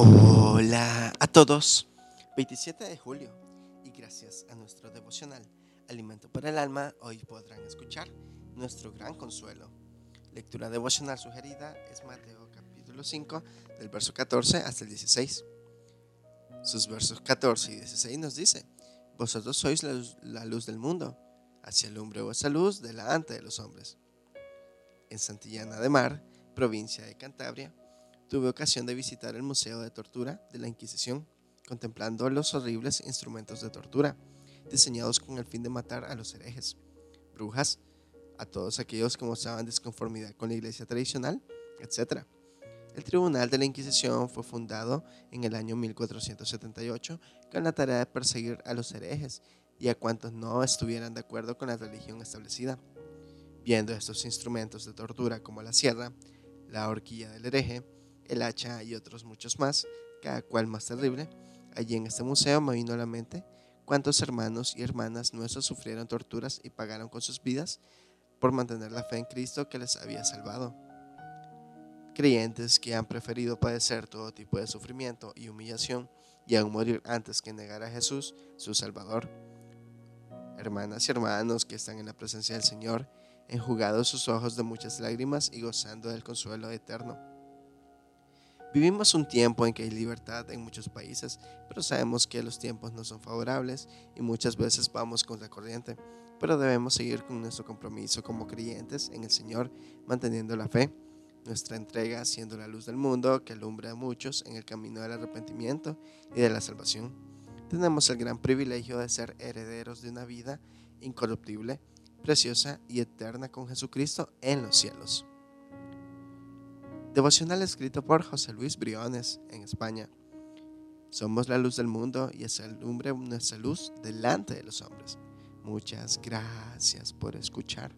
Hola a todos. 27 de julio y gracias a nuestro devocional Alimento para el Alma, hoy podrán escuchar nuestro gran consuelo. Lectura devocional sugerida es Mateo capítulo 5 del verso 14 hasta el 16. Sus versos 14 y 16 nos dice, Vosotros sois la luz, del mundo, hacia alumbre vuestra luz delante de los hombres. En Santillana de Mar, provincia de Cantabria, tuve ocasión de visitar el Museo de Tortura de la Inquisición, contemplando los horribles instrumentos de tortura, diseñados con el fin de matar a los herejes, brujas, a todos aquellos que mostraban desconformidad con la iglesia tradicional, etc. El Tribunal de la Inquisición fue fundado en el año 1478 con la tarea de perseguir a los herejes y a cuantos no estuvieran de acuerdo con la religión establecida. Viendo estos instrumentos de tortura como la sierra, la horquilla del hereje, el hacha y otros muchos más, cada cual más terrible, allí en este museo me vino a la mente cuántos hermanos y hermanas nuestros sufrieron torturas y pagaron con sus vidas por mantener la fe en Cristo que les había salvado. Creyentes que han preferido padecer todo tipo de sufrimiento y humillación y aún morir antes que negar a Jesús, su Salvador. Hermanas y hermanos que están en la presencia del Señor, enjugados sus ojos de muchas lágrimas y gozando del consuelo eterno. Vivimos un tiempo en que hay libertad en muchos países, pero sabemos que los tiempos no son favorables y muchas veces vamos contra corriente. Pero debemos seguir con nuestro compromiso como creyentes en el Señor, manteniendo la fe, nuestra entrega siendo la luz del mundo que alumbra a muchos en el camino del arrepentimiento y de la salvación. Tenemos el gran privilegio de ser herederos de una vida incorruptible, preciosa y eterna con Jesucristo en los cielos. Devocional escrito por José Luis Briones en España. Somos la luz del mundo y es alumbre nuestra luz delante de los hombres. Muchas gracias por escuchar.